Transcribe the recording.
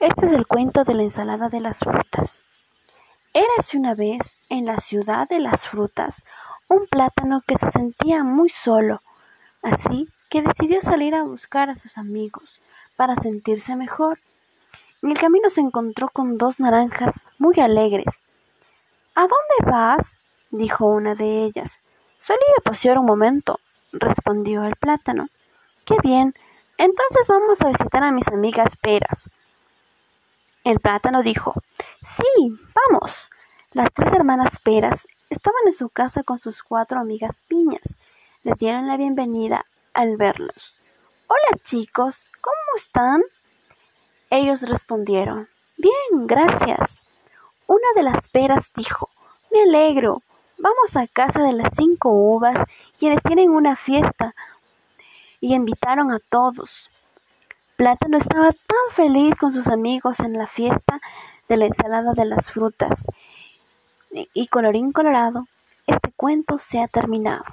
Este es el cuento de la ensalada de las frutas. Érase una vez, en la ciudad de las frutas, un plátano que se sentía muy solo, así que decidió salir a buscar a sus amigos para sentirse mejor. En el camino se encontró con dos naranjas muy alegres. ¿A dónde vas? dijo una de ellas. Salí a pasear un momento, respondió el plátano. Qué bien, entonces vamos a visitar a mis amigas peras. El plátano dijo, Sí, vamos. Las tres hermanas peras estaban en su casa con sus cuatro amigas piñas. Les dieron la bienvenida al verlos. Hola chicos, ¿cómo están? Ellos respondieron, Bien, gracias. Una de las peras dijo, Me alegro. Vamos a casa de las cinco uvas, quienes tienen una fiesta, y invitaron a todos. Plátano estaba tan feliz con sus amigos en la fiesta de la ensalada de las frutas. Y colorín colorado, este cuento se ha terminado.